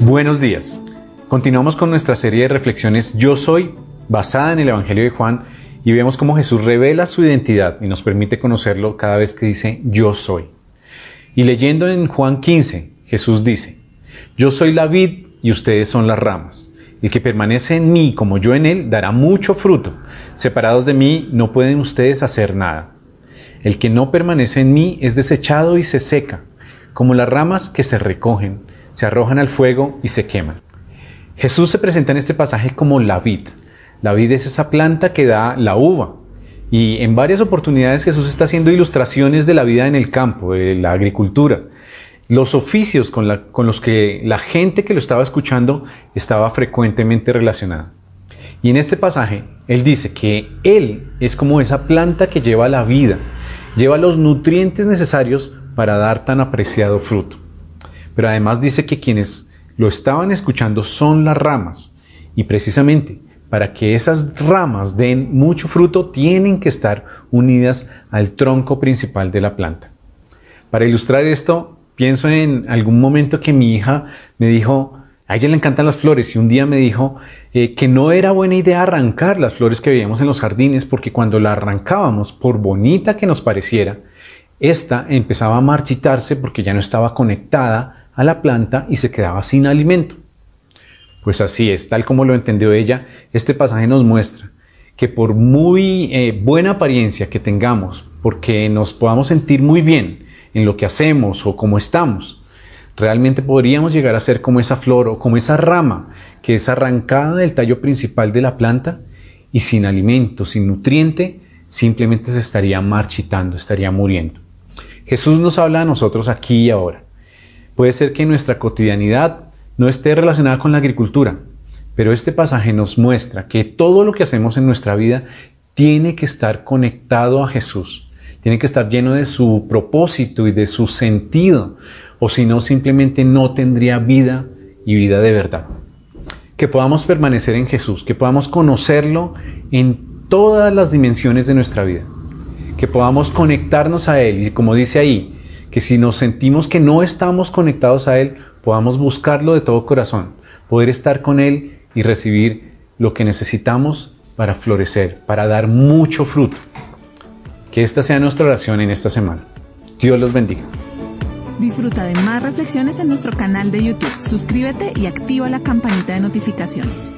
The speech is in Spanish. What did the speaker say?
Buenos días. Continuamos con nuestra serie de reflexiones Yo Soy, basada en el Evangelio de Juan, y vemos cómo Jesús revela su identidad y nos permite conocerlo cada vez que dice Yo Soy. Y leyendo en Juan 15, Jesús dice, Yo soy la vid y ustedes son las ramas. El que permanece en mí como yo en él dará mucho fruto. Separados de mí no pueden ustedes hacer nada. El que no permanece en mí es desechado y se seca, como las ramas que se recogen, se arrojan al fuego y se queman. Jesús se presenta en este pasaje como la vid. La vid es esa planta que da la uva. Y en varias oportunidades Jesús está haciendo ilustraciones de la vida en el campo, de la agricultura los oficios con, los que la gente que lo estaba escuchando estaba frecuentemente relacionada. Y en este pasaje, Él dice que Él es como esa planta que lleva la vida, lleva los nutrientes necesarios para dar tan apreciado fruto. Pero además dice que quienes lo estaban escuchando son las ramas. Y precisamente para que esas ramas den mucho fruto, tienen que estar unidas al tronco principal de la planta. Para ilustrar esto, Pienso en algún momento que mi hija me dijo, a ella le encantan las flores y un día me dijo eh, que no era buena idea arrancar las flores que veíamos en los jardines porque cuando la arrancábamos, por bonita que nos pareciera, esta empezaba a marchitarse porque ya no estaba conectada a la planta y se quedaba sin alimento. Pues así es, tal como lo entendió ella, este pasaje nos muestra que por muy eh, buena apariencia que tengamos, porque nos podamos sentir muy bien, en lo que hacemos o cómo estamos. Realmente podríamos llegar a ser como esa flor o como esa rama que es arrancada del tallo principal de la planta y sin alimento, sin nutriente, simplemente se estaría marchitando, estaría muriendo. Jesús nos habla a nosotros aquí y ahora. Puede ser que nuestra cotidianidad no esté relacionada con la agricultura, pero este pasaje nos muestra que todo lo que hacemos en nuestra vida tiene que estar conectado a Jesús tiene que estar lleno de su propósito y de su sentido, o si no, simplemente no tendría vida y vida de verdad. Que podamos permanecer en Jesús, que podamos conocerlo en todas las dimensiones de nuestra vida, que podamos conectarnos a Él y como dice ahí, que si nos sentimos que no estamos conectados a Él, podamos buscarlo de todo corazón, poder estar con Él y recibir lo que necesitamos para florecer, para dar mucho fruto. Que esta sea nuestra oración en esta semana. Dios los bendiga. Disfruta de más reflexiones en nuestro canal de YouTube. Suscríbete y activa la campanita de notificaciones.